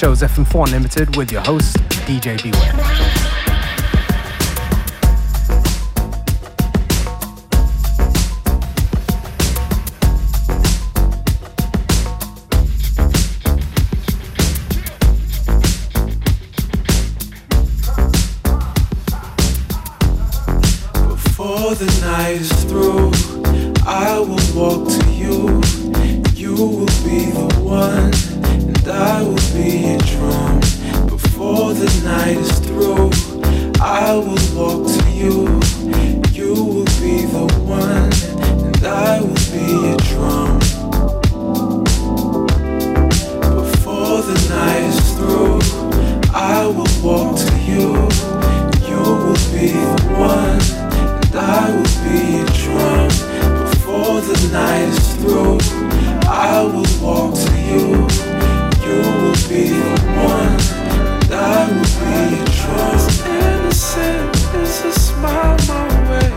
show's FM4 Unlimited with your host, DJ Beware. through I will walk to you. You will be the one. I will be a drum before the night is through. I will walk to you, you will be the one, and I will be a drum before the night is through. I will walk to you, you will be the one, and I will be a drum before the night is through. I will walk to you be the one that will be. Innocent is a smile my way.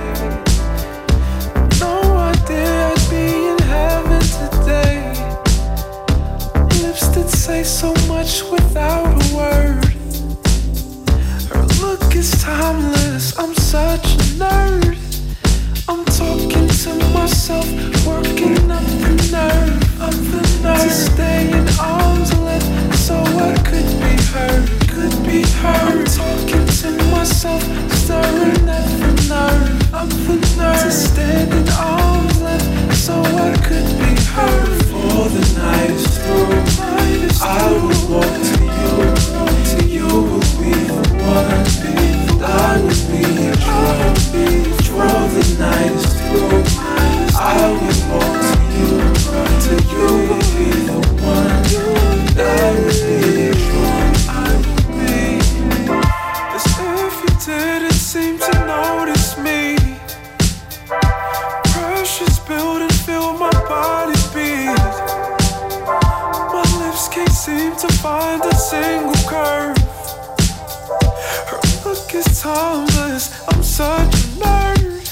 No idea I'd be in heaven today. Lips that say so much without a word. Her look is timeless. I'm such a nerd. I'm talking to myself, working up the nerve, up the nerve to stay in arm's length. So I could be hurt, could be hurt. I'm talking to myself, staring at the nerve. I'm the nerve to. So I could be the through, I will walk to you. To you will be the one. Will be draw. The through. I will walk. Thomas, I'm such a nerd.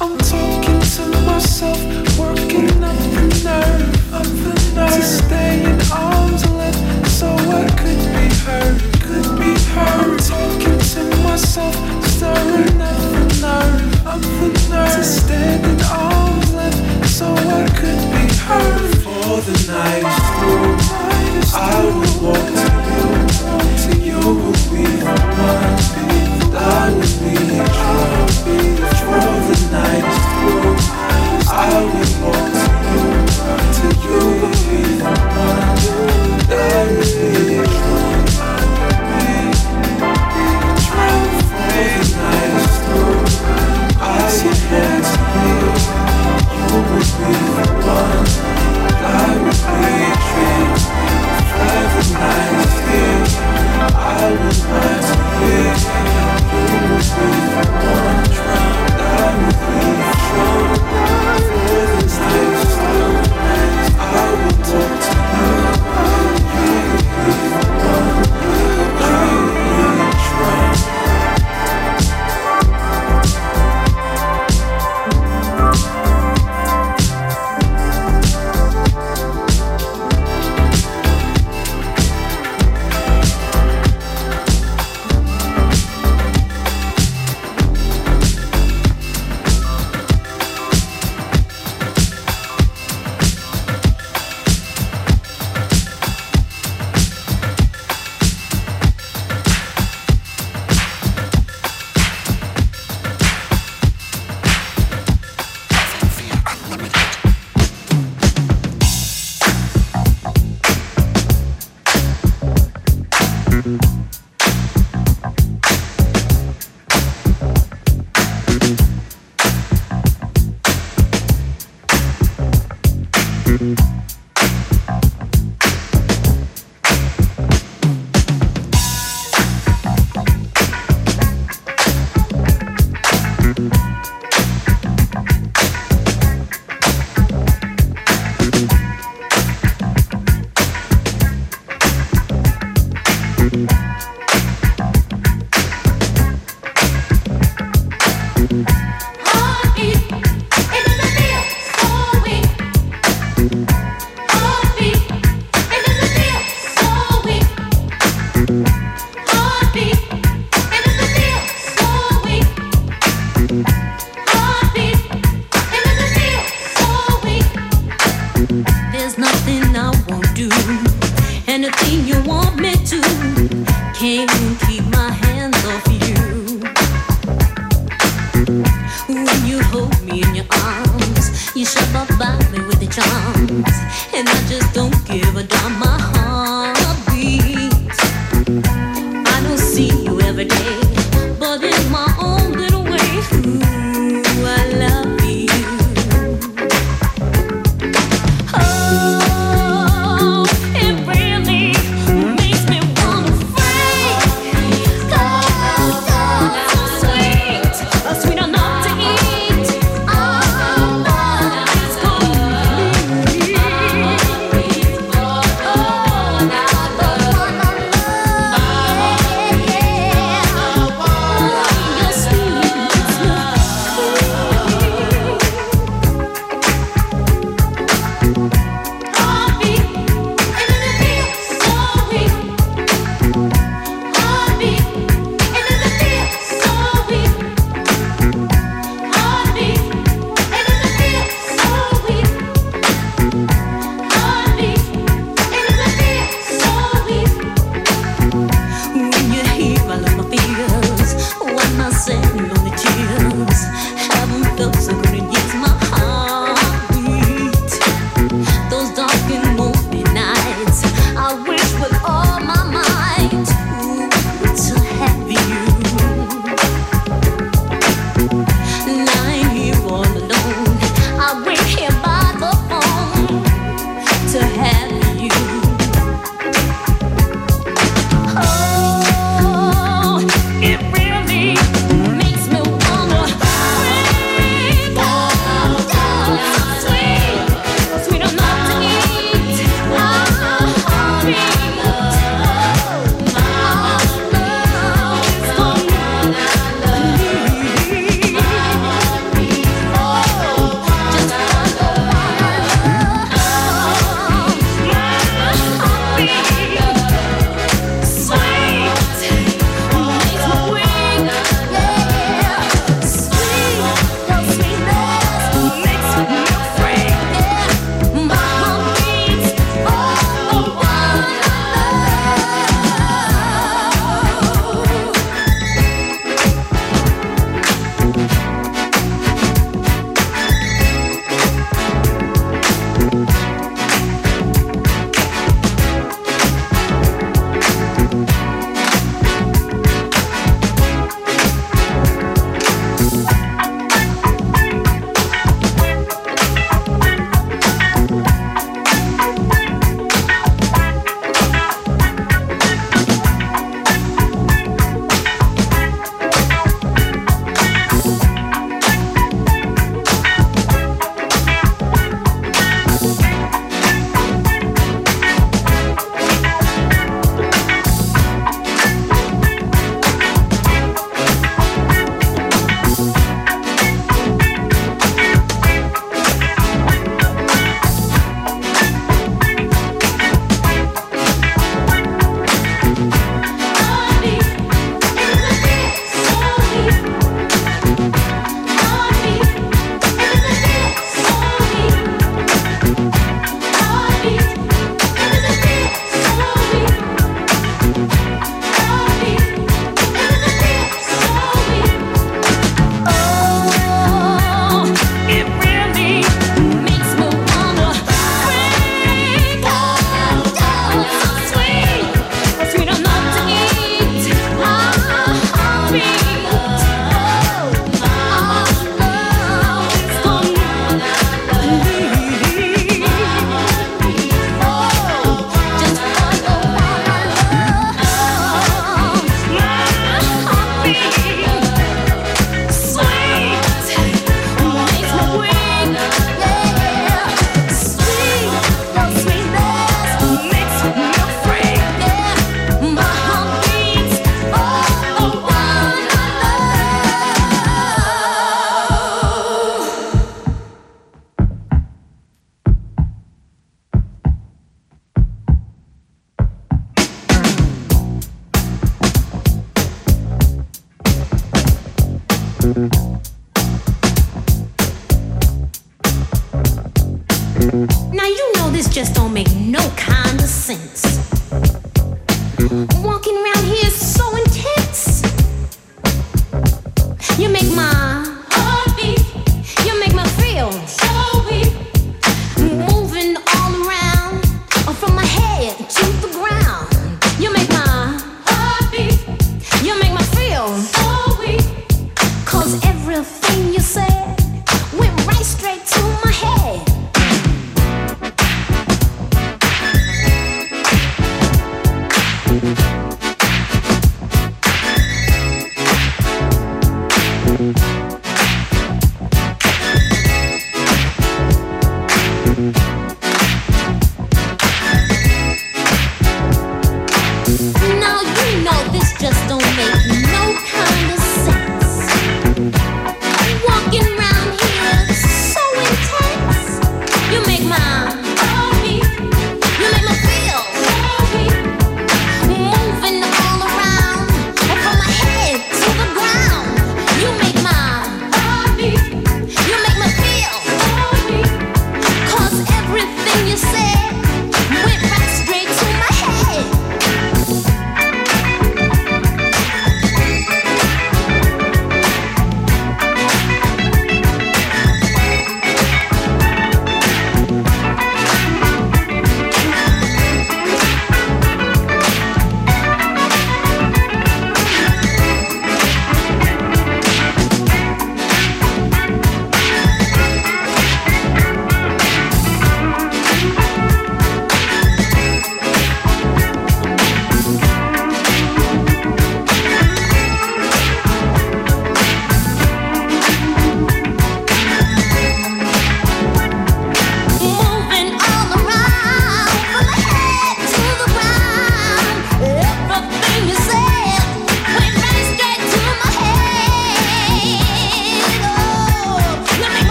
I'm talking to myself, working up the nerve, up the nerve to stay in arm's length, so I could be heard, could be heard. I'm talking to myself, stirring up the nerve, up the nerve to stand in arm's length, so I could be heard. For the night through, I will walk to you, to you with my. I with me, out with me through the night. Now you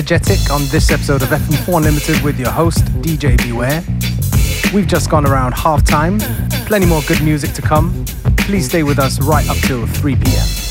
energetic on this episode of FM4 Unlimited with your host, DJ Beware. We've just gone around half time, plenty more good music to come. Please stay with us right up till 3 p.m.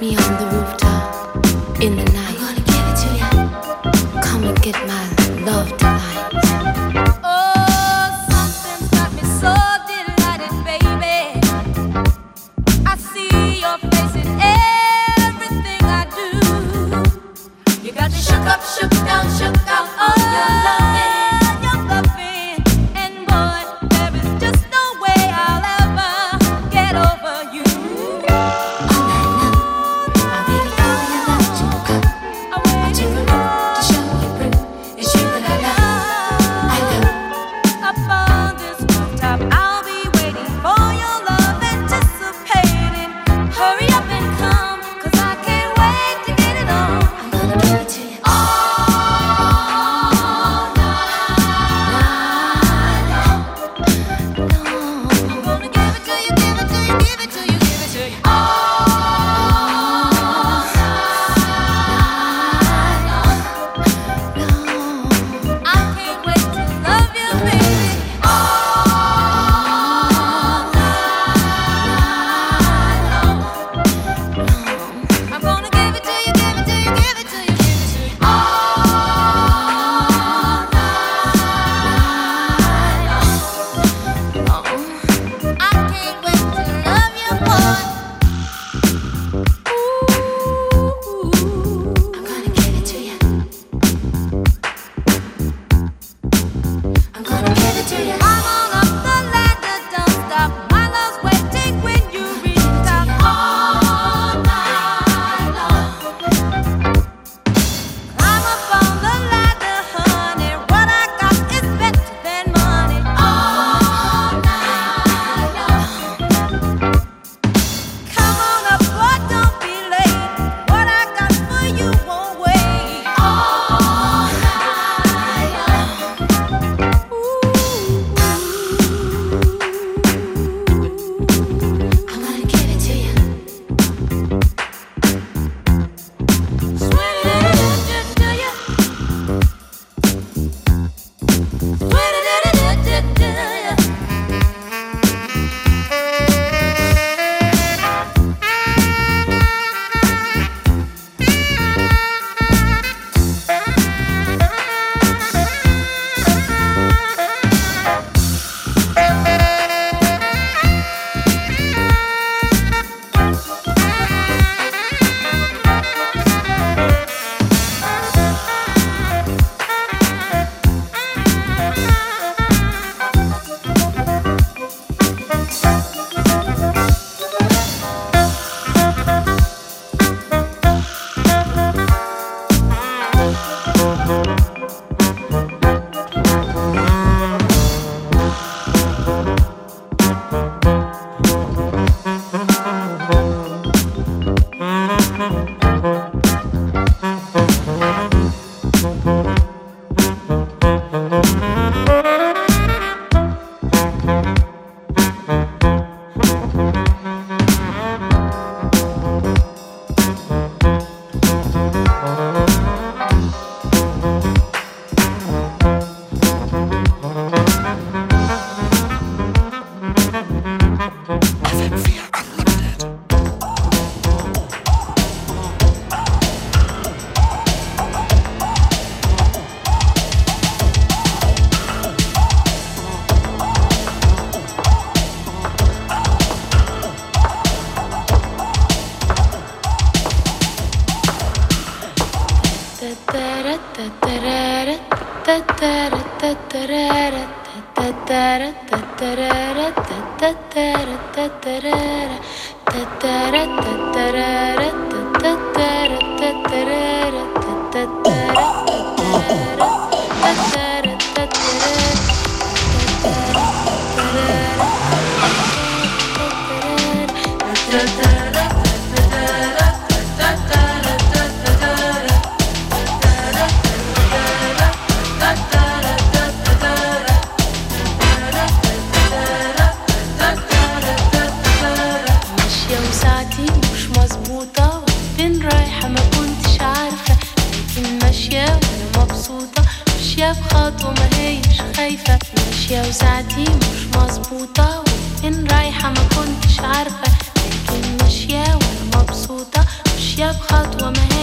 me on يا بخطوة ما هي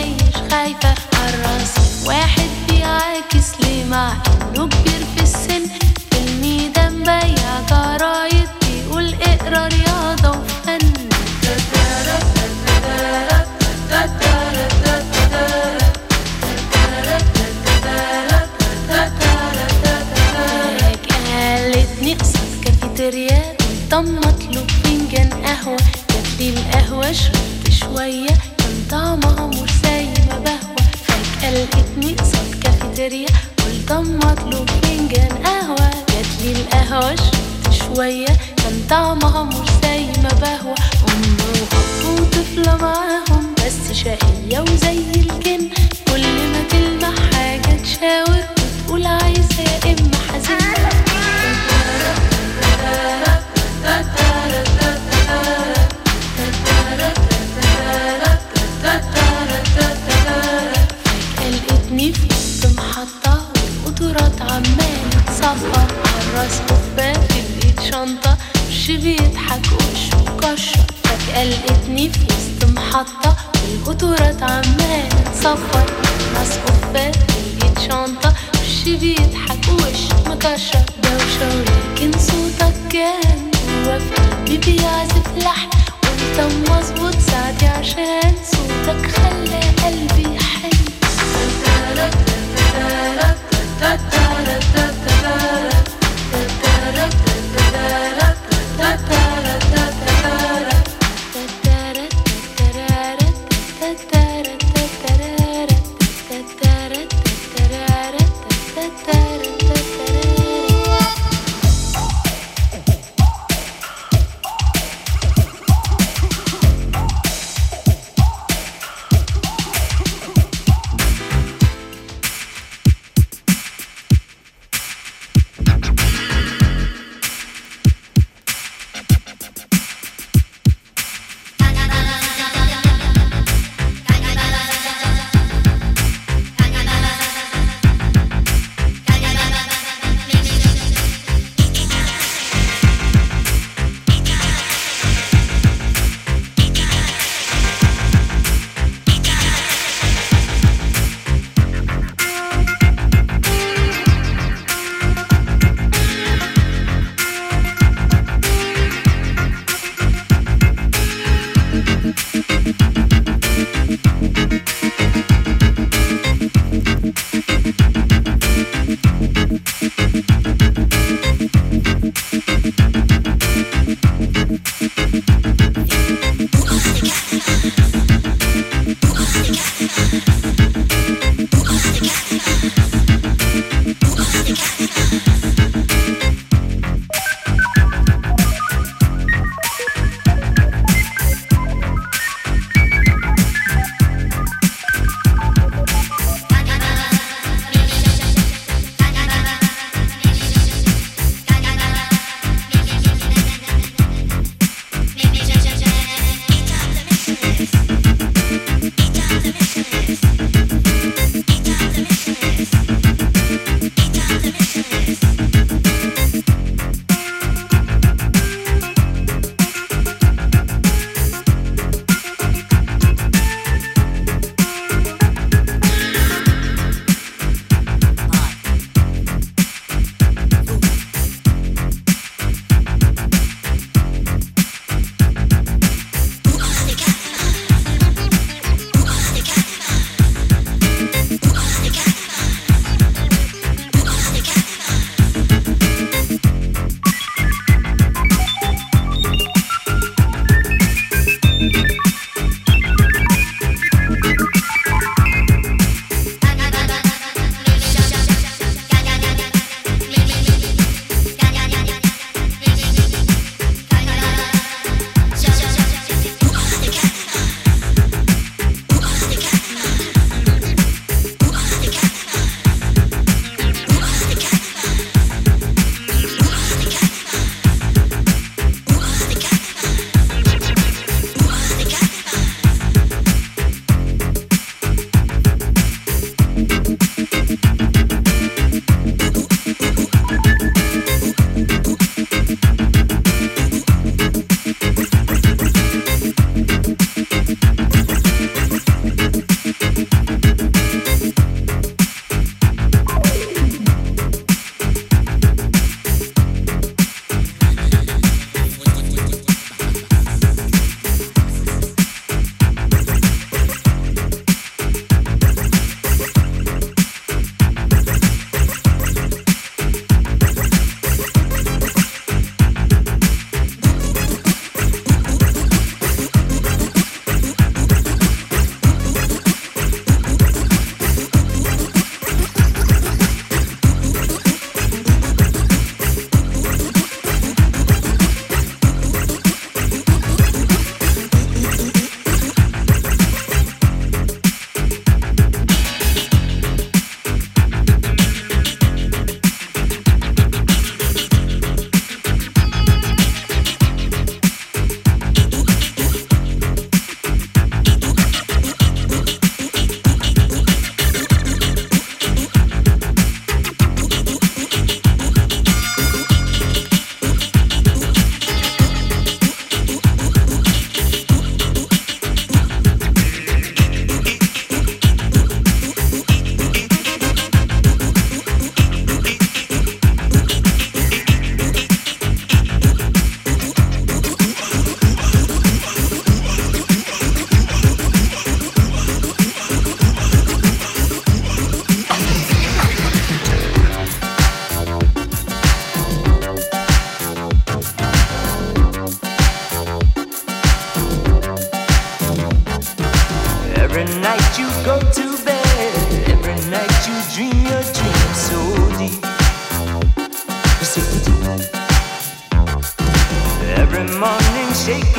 We're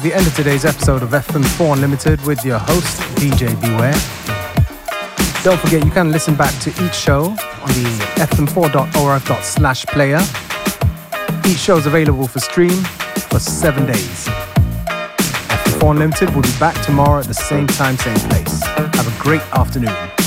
towards the end of today's episode of FM4 Unlimited with your host, DJ Beware. Don't forget, you can listen back to each show on the fm4.org slash player. Each show is available for stream for seven days. FM4 Unlimited will be back tomorrow at the same time, same place. Have a great afternoon.